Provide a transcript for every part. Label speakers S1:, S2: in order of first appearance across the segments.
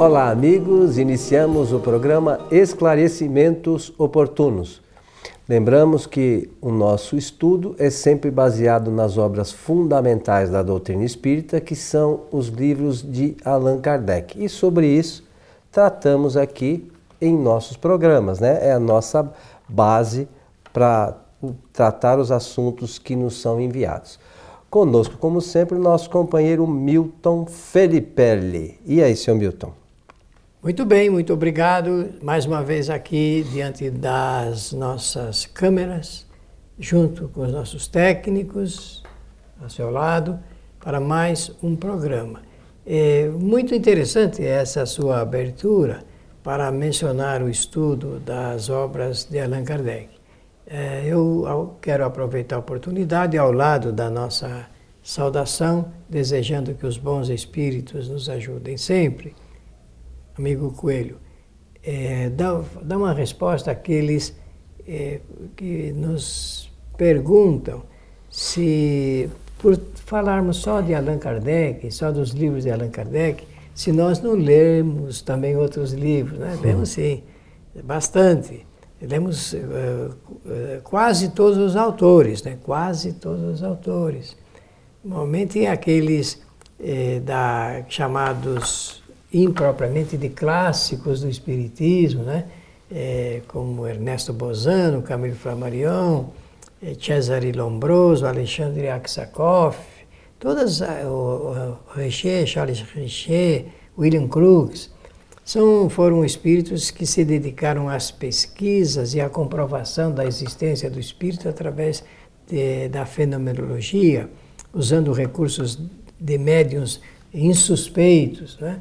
S1: Olá, amigos. Iniciamos o programa Esclarecimentos Oportunos. Lembramos que o nosso estudo é sempre baseado nas obras fundamentais da doutrina espírita, que são os livros de Allan Kardec. E sobre isso tratamos aqui em nossos programas, né? É a nossa base para tratar os assuntos que nos são enviados. Conosco, como sempre, o nosso companheiro Milton Felipelli. E aí, seu Milton?
S2: Muito bem, muito obrigado. Mais uma vez aqui diante das nossas câmeras, junto com os nossos técnicos, ao seu lado, para mais um programa. É muito interessante essa sua abertura para mencionar o estudo das obras de Allan Kardec. É, eu quero aproveitar a oportunidade, ao lado da nossa saudação, desejando que os bons espíritos nos ajudem sempre amigo Coelho, é, dá, dá uma resposta àqueles é, que nos perguntam se, por falarmos só de Allan Kardec, só dos livros de Allan Kardec, se nós não lemos também outros livros, né? Lemos sim, bastante. Lemos uh, uh, quase todos os autores, né? Quase todos os autores. Normalmente aqueles eh, da, chamados impropriamente de clássicos do Espiritismo, né? É, como Ernesto Bozano, Camilo Flammarion, é, Cesare Lombroso, Alexandre Aksakov, todas, o, o Richer, Charles Richer, William Crookes, são, foram espíritos que se dedicaram às pesquisas e à comprovação da existência do espírito através de, da fenomenologia, usando recursos de médiums insuspeitos, né?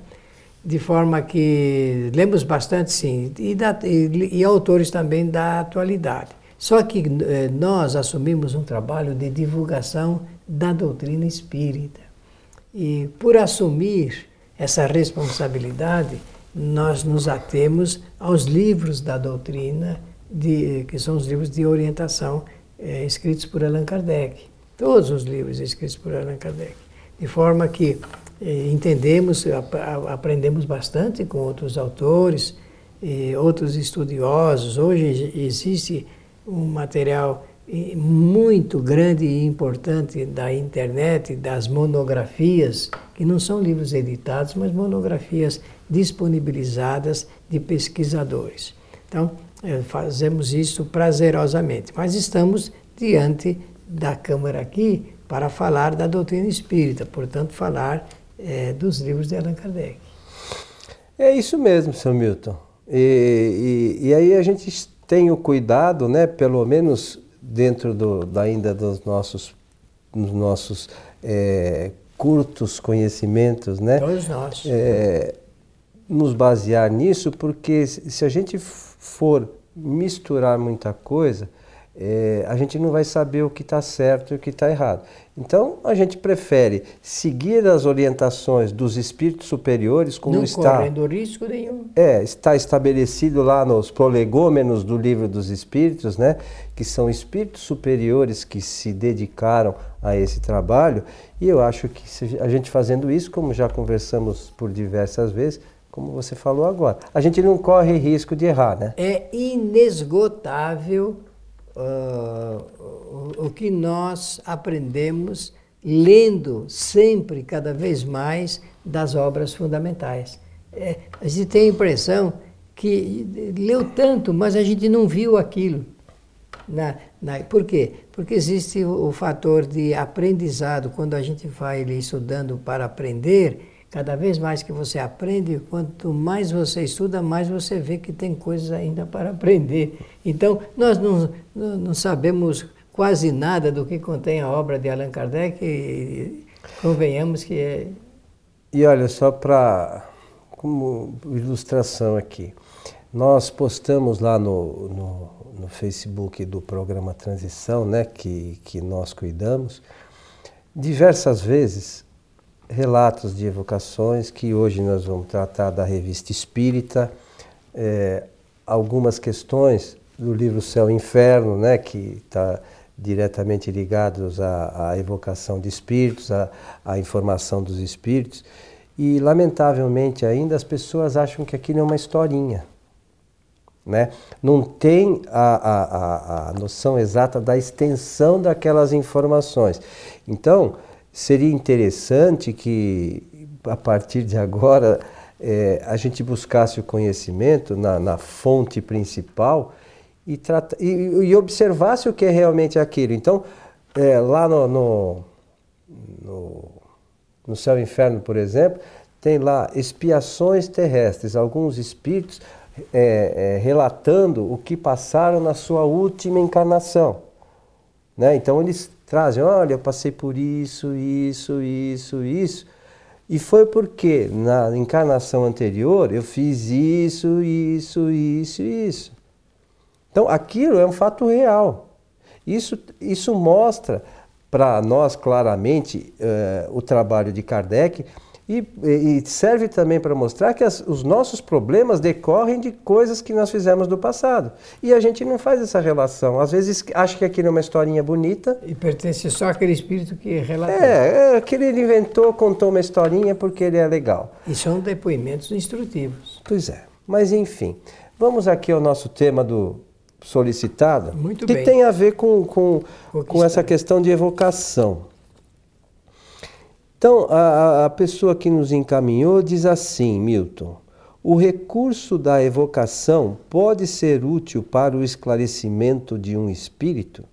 S2: De forma que lemos bastante, sim, e, da, e, e autores também da atualidade. Só que eh, nós assumimos um trabalho de divulgação da doutrina espírita. E por assumir essa responsabilidade, nós nos atemos aos livros da doutrina, de, que são os livros de orientação eh, escritos por Allan Kardec. Todos os livros escritos por Allan Kardec. De forma que entendemos, aprendemos bastante com outros autores, outros estudiosos. Hoje existe um material muito grande e importante da internet, das monografias, que não são livros editados, mas monografias disponibilizadas de pesquisadores. Então, fazemos isso prazerosamente, mas estamos diante da Câmara aqui para falar da doutrina espírita, portanto, falar é, dos livros de Allan Kardec.
S1: É isso mesmo, seu Milton. E, e, e, aí a gente tem o cuidado, né, pelo menos dentro do, ainda dos nossos, dos nossos é, curtos conhecimentos, né?
S2: Todos nós.
S1: É, nos basear nisso, porque se a gente for misturar muita coisa, é, a gente não vai saber o que está certo e o que está errado. Então, a gente prefere seguir as orientações dos espíritos superiores, como
S2: não
S1: está.
S2: correndo risco nenhum.
S1: É, está estabelecido lá nos prolegômenos do livro dos espíritos, né? Que são espíritos superiores que se dedicaram a esse trabalho. E eu acho que a gente fazendo isso, como já conversamos por diversas vezes, como você falou agora, a gente não corre risco de errar, né?
S2: É inesgotável uh, o que nós aprendemos lendo sempre, cada vez mais, das obras fundamentais. É, a gente tem a impressão que leu tanto, mas a gente não viu aquilo. Na, na, por quê? Porque existe o, o, fator de aprendizado. Quando a gente vai estudando para aprender, Cada vez mais que você aprende, quanto mais você estuda, mais você vê que tem coisas ainda para aprender. Então, nós não, não sabemos quase nada do que contém a obra de Allan Kardec e convenhamos que é.
S1: E olha, só para como ilustração aqui, nós postamos lá no, no, no, Facebook do programa Transição, né, que, que nós cuidamos, diversas vezes relatos de evocações, que hoje nós vamos tratar da revista Espírita, é, algumas questões do livro Céu e Inferno, né, que está diretamente ligados à, à, evocação de espíritos, à, à, informação dos espíritos. E, lamentavelmente, ainda as pessoas acham que aquilo é uma historinha. Né? Não tem a, a, a, noção exata da extensão daquelas informações. Então, seria interessante que, a partir de agora, é, a gente buscasse o conhecimento na, na fonte principal e, trata, e, e, observasse o que é realmente aquilo. Então, é, lá no, no, no, no céu e inferno, por exemplo, tem lá expiações terrestres, alguns espíritos é, é, relatando o que passaram na sua última encarnação. Né? Então eles trazem, olha, eu passei por isso, isso, isso, isso. E foi porque na encarnação anterior eu fiz isso, isso, isso, isso. Então aquilo é um fato real. Isso, isso mostra para nós claramente uh, o trabalho de Kardec e, e serve também para mostrar que as, os nossos problemas decorrem de coisas que nós fizemos do passado. E a gente não faz essa relação. Às vezes acha que aquilo é uma historinha bonita.
S2: E pertence só àquele espírito que relatou.
S1: É, é aquele ele inventou, contou uma historinha porque ele é legal.
S2: E são depoimentos instrutivos.
S1: Pois é. Mas enfim, vamos aqui ao nosso tema do solicitado.
S2: Muito
S1: que
S2: bem.
S1: tem a ver com, com, com essa questão de evocação. Então, a, a pessoa que nos encaminhou diz assim, Milton: o recurso da evocação pode ser útil para o esclarecimento de um espírito?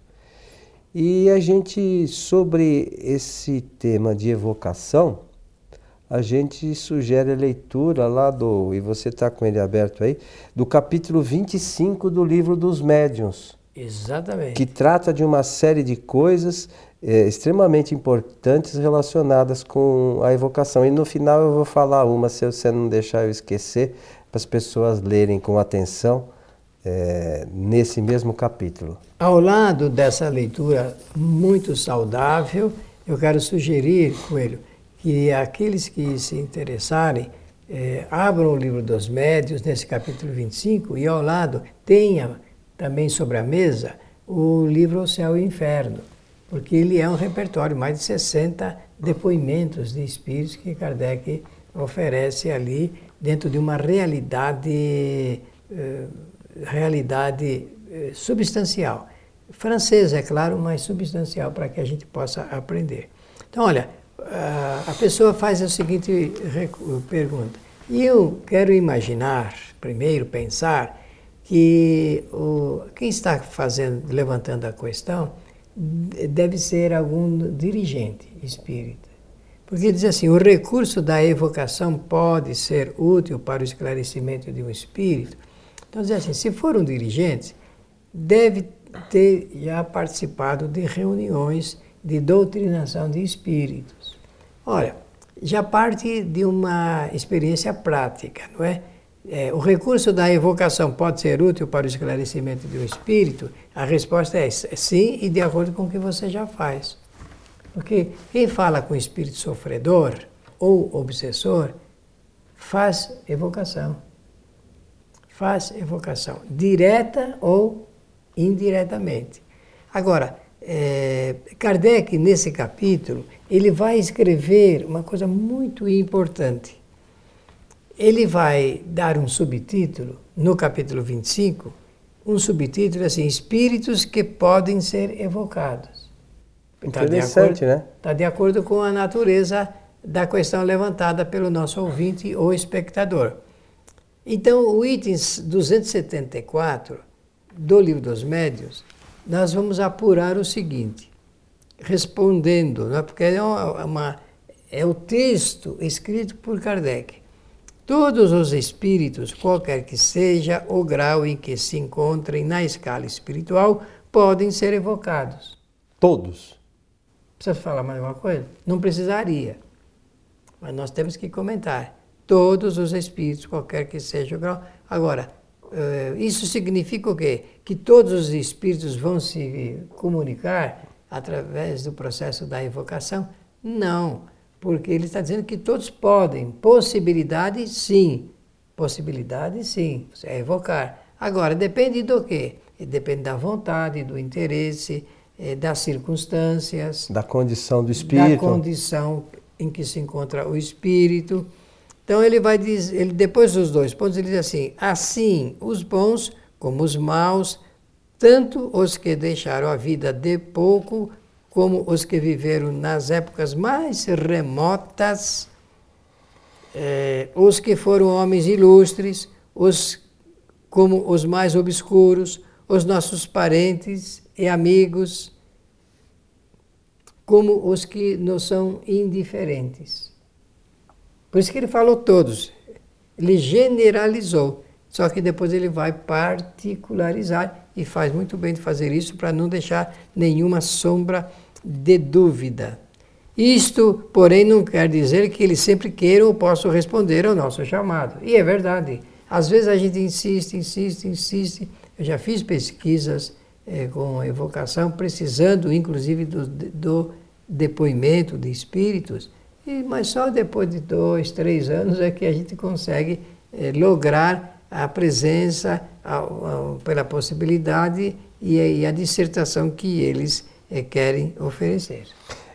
S1: E a gente, sobre esse tema de evocação, a gente sugere a leitura lá do, e você está com ele aberto aí, do capítulo 25 do livro dos médiuns.
S2: Exatamente.
S1: Que trata de uma série de coisas é, extremamente importantes relacionadas com a evocação. E no final eu vou falar uma, se você não deixar eu esquecer, para as pessoas lerem com atenção é, nesse mesmo capítulo.
S2: Ao lado dessa leitura muito saudável, eu quero sugerir, Coelho, que aqueles que se interessarem é, abram o livro dos médios, nesse capítulo 25, e ao lado tenha também sobre a mesa o livro O Céu e o Inferno porque ele é um repertório, mais de 60 depoimentos de espíritos que Kardec oferece ali dentro de uma realidade, eh, realidade eh, substancial. Francesa, é claro, mas substancial para que a gente possa aprender. Então, olha, a pessoa faz a seguinte pergunta. E eu quero imaginar, primeiro pensar, que o, quem está fazendo, levantando a questão, deve ser algum dirigente espírita. Porque diz assim: o recurso da evocação pode ser útil para o esclarecimento de um espírito. Então, diz assim: se for um dirigente, deve ter já participado de reuniões de doutrinação de espíritos. Olha, já parte de uma experiência prática, não é? é, o recurso da evocação pode ser útil para o esclarecimento do espírito? A resposta é sim, e de acordo com o que você já faz. Porque quem fala com espírito sofredor ou obsessor faz evocação. Faz evocação, direta ou indiretamente. Agora, é, Kardec, nesse capítulo, ele vai escrever uma coisa muito importante ele vai dar um subtítulo no capítulo 25, um subtítulo assim: Espíritos que podem ser evocados.
S1: Interessante,
S2: tá
S1: né?
S2: Está de acordo com a natureza da questão levantada pelo nosso ouvinte ou espectador. Então, o item 274 do Livro dos Médios, nós vamos apurar o seguinte, respondendo, é? porque é, uma, é o texto escrito por Kardec. Todos os espíritos, qualquer que seja o grau em que se encontrem na escala espiritual, podem ser evocados.
S1: Todos?
S2: Precisa falar mais alguma coisa? Não precisaria. Mas nós temos que comentar. Todos os espíritos, qualquer que seja o grau. Agora, eh, isso significa o quê? Que todos os espíritos vão se comunicar através do processo da evocação? Não porque ele está dizendo que todos podem. Possibilidade, sim. Possibilidade, sim. É evocar. Agora, depende do quê? Depende da vontade, do interesse, eh, das circunstâncias.
S1: Da condição do espírito.
S2: Da condição em que se encontra o espírito. Então ele vai dizer, ele, depois dos dois pontos, ele diz assim: assim os bons como os maus, tanto os que deixaram a vida de pouco, como os que viveram nas épocas mais remotas, eh, os que foram homens ilustres, os como os mais obscuros, os nossos parentes e amigos, como os que nos são indiferentes. Por isso que ele falou todos, ele generalizou, só que depois ele vai particularizar e faz muito bem de fazer isso para não deixar nenhuma sombra de dúvida. Isto, porém, não quer dizer que ele sempre queira ou possa responder ao nosso chamado. E é verdade. Às vezes a gente insiste, insiste, insiste. Eu já fiz pesquisas é, com evocação, precisando inclusive do, do depoimento de espíritos, e, mas só depois de dois, três anos é que a gente consegue é, lograr a presença a, a, pela possibilidade e, e, a dissertação que eles querem oferecer.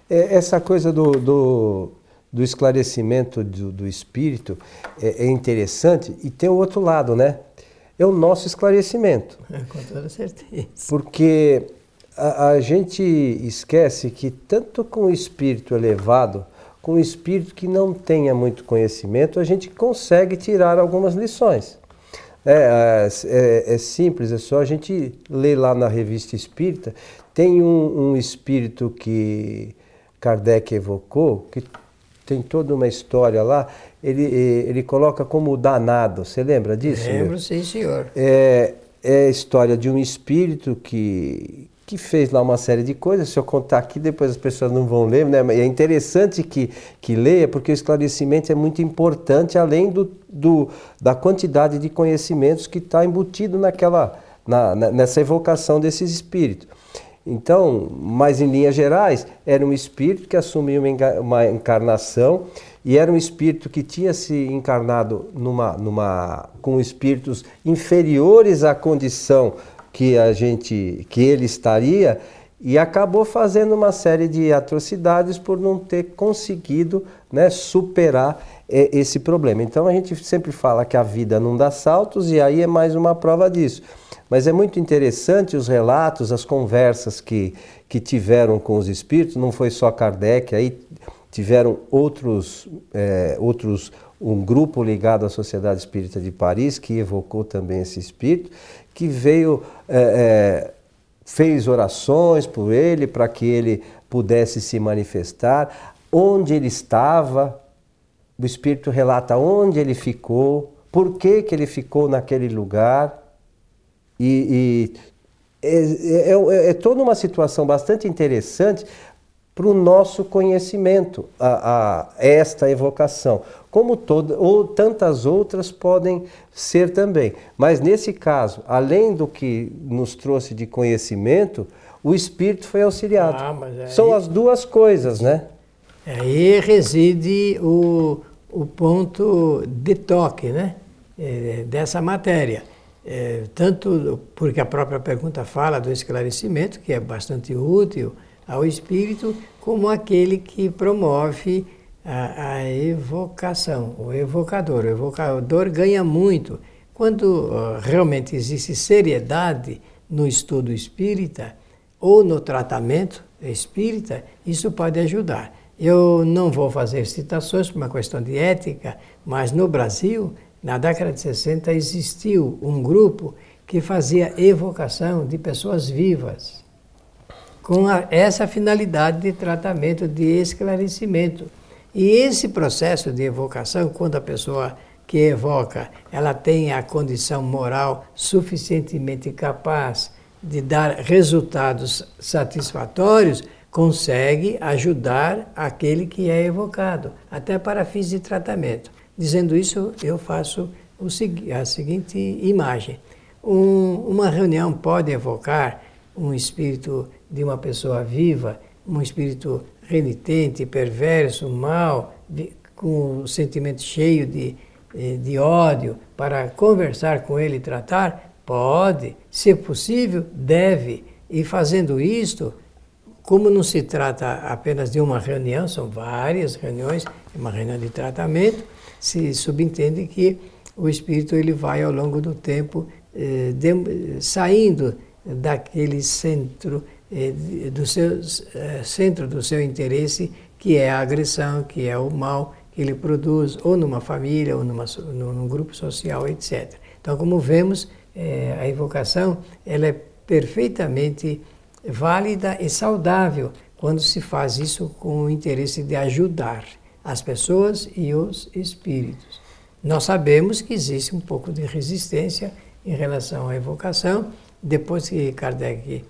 S1: É, essa coisa do, do, do esclarecimento do, do espírito é, é interessante e tem o outro lado, né? é o nosso esclarecimento.
S2: É, com toda certeza.
S1: Porque a, a, gente esquece que tanto com o espírito elevado, com o espírito que não tenha muito conhecimento, a gente consegue tirar algumas lições. É, é, é simples, é só a gente ler lá na revista espírita. Tem um, um espírito que Kardec evocou, que tem toda uma história lá ele, ele coloca como danado. Você lembra disso?
S2: Lembro, sim, senhor.
S1: É, é a história de um espírito que, que fez lá uma série de coisas. Se eu contar aqui, depois as pessoas não vão ler, né? Mas é interessante que, que leia, porque o esclarecimento é muito importante, além do, do da quantidade de conhecimentos que está embutido naquela, na, na, nessa evocação desses espíritos. Então, mas em linhas gerais, era um espírito que assumiu uma encarnação e era um espírito que tinha se encarnado numa, numa, com espíritos inferiores à condição que a gente que ele estaria e acabou fazendo uma série de atrocidades por não ter conseguido né, superar é, esse problema. Então a gente sempre fala que a vida não dá saltos e aí é mais uma prova disso. Mas é muito interessante os relatos, as conversas que, que tiveram com os espíritos, não foi só Kardec, aí tiveram outros, é, outros um grupo ligado à Sociedade Espírita de Paris que evocou também esse espírito, que veio, é, é, fez orações por ele para que ele pudesse se manifestar, onde ele estava, o espírito relata onde ele ficou, por que, que ele ficou naquele lugar. E, e é, é, é, é toda uma situação bastante interessante para o nosso conhecimento, a, a, esta evocação, como toda, ou tantas outras podem ser também. Mas nesse caso, além do que nos trouxe de conhecimento, o Espírito foi auxiliado. Ah, aí... São as duas coisas, né?
S2: Aí reside o, o ponto de toque, né? É, dessa matéria. É, tanto porque a própria pergunta fala do esclarecimento, que é bastante útil, ao espírito como aquele que promove a, a evocação, o evocador. O evocador ganha muito. Quando uh, realmente existe seriedade no estudo espírita ou no tratamento espírita, isso pode ajudar. Eu não vou fazer citações por uma questão de ética, mas no Brasil, na década de 60, existiu um grupo que fazia evocação de pessoas vivas com a, essa finalidade de tratamento, de esclarecimento. E esse processo de evocação, quando a pessoa que evoca, ela tem a condição moral suficientemente capaz de dar resultados satisfatórios, consegue ajudar aquele que é evocado, até para fins de tratamento. Dizendo isso, eu faço o, a seguinte imagem. Um, uma reunião pode evocar um espírito de uma pessoa viva, um espírito renitente, perverso, mau, com um sentimento cheio de, eh, de ódio, para conversar com ele e tratar? Pode, se possível, deve. E fazendo isto, como não se trata apenas de uma reunião, são várias reuniões, uma reunião de tratamento, se subentende que o espírito ele vai ao longo do tempo eh, de, saindo daquele centro eh, do seu eh, centro do seu interesse que é a agressão, que é o mal que ele produz ou numa família ou numa, num grupo social, etc. Então, como vemos, eh, a evocação ela é perfeitamente válida e saudável quando se faz isso com o interesse de ajudar as pessoas e os espíritos. Nós sabemos que existe um pouco de resistência em relação à evocação. Depois que Kardec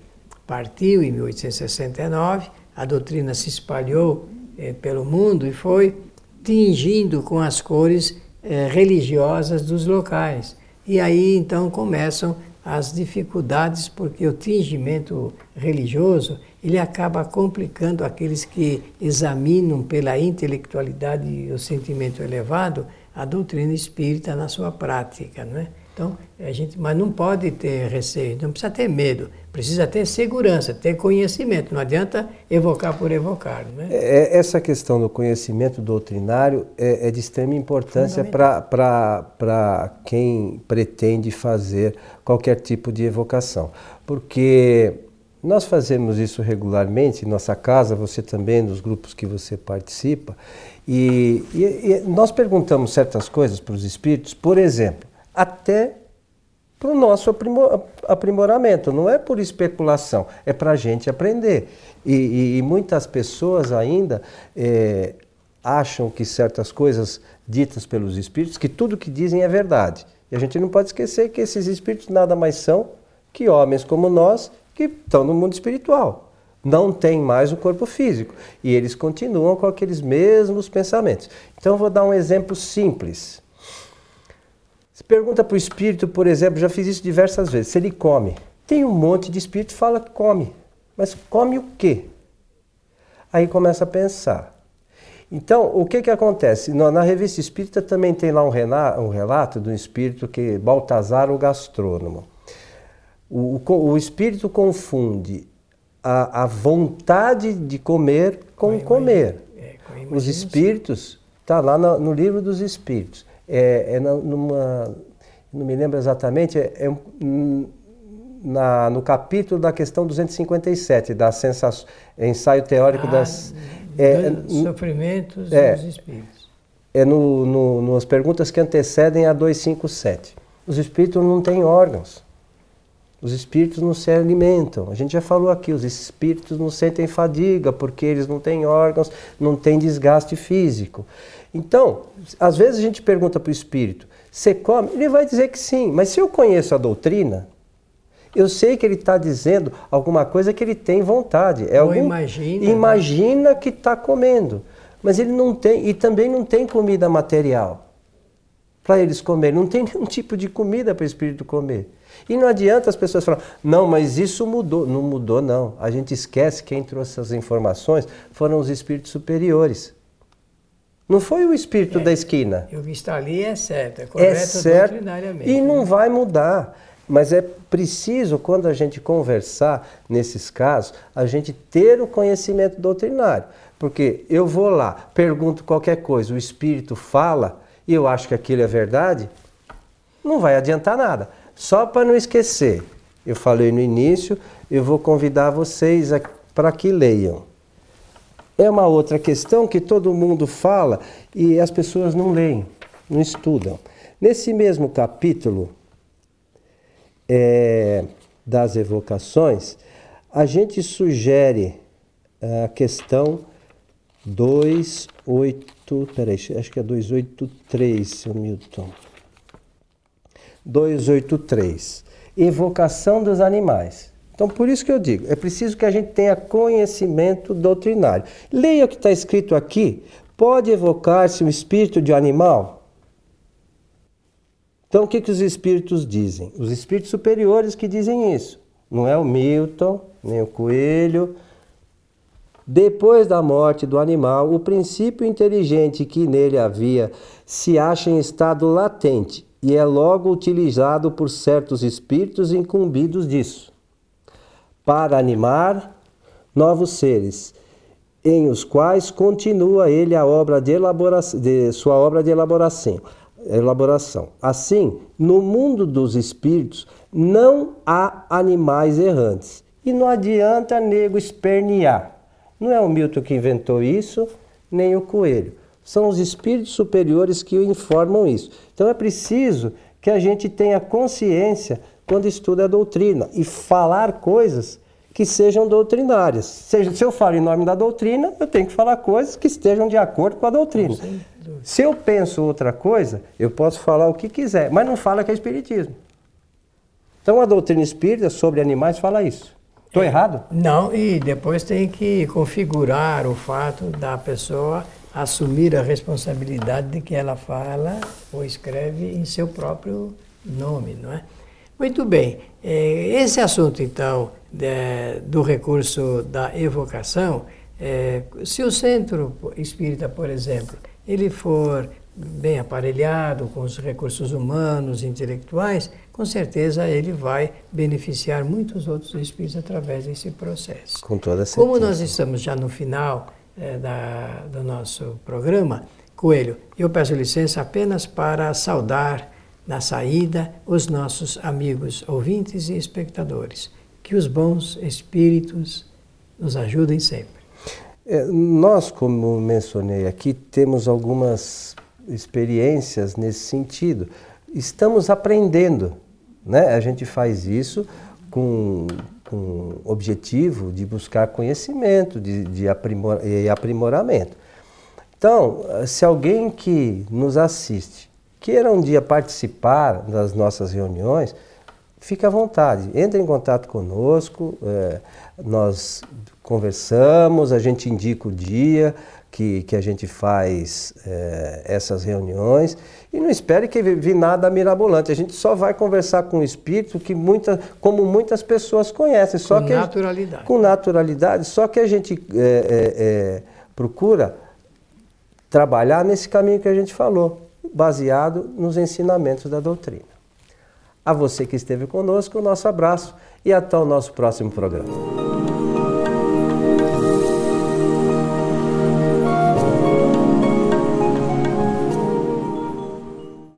S2: partiu, em 1869, a doutrina se espalhou eh, pelo mundo e foi tingindo com as cores eh, religiosas dos locais. E aí então começam as dificuldades, porque o tingimento religioso ele acaba complicando aqueles que examinam pela intelectualidade e o sentimento elevado a doutrina espírita na sua prática, não é? Então, a gente, mas não pode ter receio, não precisa ter medo, precisa ter segurança, ter conhecimento. Não adianta evocar por evocar. Não é?
S1: é essa questão do conhecimento doutrinário é, é de extrema importância para quem pretende fazer qualquer tipo de evocação. Porque nós fazemos isso regularmente em nossa casa, você também, nos grupos que você participa, e, e, e nós perguntamos certas coisas para os espíritos, por exemplo, até para o nosso aprimoramento, não é por especulação, é para a gente aprender. E, e, e, muitas pessoas ainda é, acham que certas coisas ditas pelos espíritos, que tudo que dizem é verdade. E a gente não pode esquecer que esses espíritos nada mais são que homens como nós que estão no mundo espiritual. Não tem mais o corpo físico. E eles continuam com aqueles mesmos pensamentos. Então, vou dar um exemplo simples. Se pergunta para o espírito, por exemplo, já fiz isso diversas vezes, se ele come. Tem um monte de espírito que fala que come, mas come o quê? Aí começa a pensar. Então, o que, que acontece? Na, revista espírita também tem lá um, um relato de um espírito que Baltazar, o gastrônomo. O, o, o espírito confunde a, a, vontade de comer com, com comer. É, com Os espíritos, está lá no, no livro dos espíritos é, é numa, não me lembro exatamente, é, é na, no capítulo da questão 257, da sensação, ensaio teórico ah, das...
S2: É, sofrimentos é, dos espíritos.
S1: É no, no, nas perguntas que antecedem a 257. Os espíritos não têm órgãos. Os espíritos não se alimentam. A gente já falou aqui, os espíritos não sentem fadiga porque eles não têm órgãos, não têm desgaste físico. Então, às vezes a gente pergunta para o espírito: você come? Ele vai dizer que sim, mas se eu conheço a doutrina, eu sei que ele está dizendo alguma coisa que ele tem vontade. É
S2: Ou
S1: algum,
S2: imagina.
S1: Imagina né? que está comendo. Mas ele não tem, e também não tem comida material para eles comerem. Não tem nenhum tipo de comida para o espírito comer. E não adianta as pessoas falarem, não, mas isso mudou. Não mudou, não. A gente esquece que quem trouxe essas informações foram os espíritos superiores. Não foi o espírito é, da esquina.
S2: O que está ali é certo, é correto é
S1: certo, E não né? vai mudar. Mas é preciso, quando a gente conversar nesses casos, a gente ter o conhecimento doutrinário. Porque eu vou lá, pergunto qualquer coisa, o espírito fala e eu acho que aquilo é verdade, não vai adiantar nada. Só para não esquecer, eu falei no início, eu vou convidar vocês para que leiam é uma outra questão que todo mundo fala e as pessoas não leem, não estudam. Nesse mesmo capítulo é, das evocações, a gente sugere a questão 28, peraí, acho que é 283, seu Milton. 283. Evocação dos animais. Então, por isso que eu digo, é preciso que a gente tenha conhecimento doutrinário. Leia o que está escrito aqui. Pode evocar-se um espírito de animal? Então, o que, que os espíritos dizem? Os espíritos superiores que dizem isso. Não é o Milton, nem o Coelho. Depois da morte do animal, o princípio inteligente que nele havia se acha em estado latente e é logo utilizado por certos espíritos incumbidos disso para animar, novos seres, em os quais continua ele a obra de, elaboração, de sua obra de elaboração. elaboração. Assim, no mundo dos espíritos não há animais errantes. E não adianta nego espernear. Não é o Milton que inventou isso, nem o coelho. São os espíritos superiores que o informam isso. Então é preciso que a gente tenha consciência quando estuda a doutrina e falar coisas que sejam doutrinárias. Seja, se eu falo em nome da doutrina, eu tenho que falar coisas que estejam de acordo com a doutrina. Se eu penso outra coisa, eu posso falar o que quiser, mas não fala que é espiritismo. Então a doutrina espírita sobre animais fala isso. Estou errado?
S2: Não, e depois tem que configurar o fato da pessoa assumir a responsabilidade de que ela fala ou escreve em seu próprio nome, não é? Muito bem. É, esse assunto, então, do recurso da evocação, é, se o centro espírita, por exemplo, ele for bem aparelhado com os recursos humanos, intelectuais, com certeza ele vai beneficiar muitos outros espíritos através desse processo.
S1: Com toda certeza.
S2: Como nós estamos já no final é, da, do nosso programa, Coelho, eu peço licença apenas para saudar na saída os nossos amigos ouvintes e espectadores. Que os bons espíritos nos ajudem sempre.
S1: É, nós, como mencionei aqui, temos algumas experiências nesse sentido. Estamos aprendendo, né? A gente faz isso com, com objetivo de buscar conhecimento, de, de aprimor, e aprimoramento. Então, se alguém que nos assiste queira um dia participar das nossas reuniões, fique à vontade, entre em contato conosco, é, nós conversamos, a gente indica o dia que, que a gente faz é, essas reuniões e não espere que vi nada mirabolante, a gente só vai conversar com o espírito que muita, como muitas pessoas conhecem, só
S2: com
S1: que
S2: naturalidade.
S1: Gente, com naturalidade, só que a gente é, procura trabalhar nesse caminho que a gente falou baseado nos ensinamentos da doutrina. A você que esteve conosco, o nosso abraço e até o nosso próximo programa.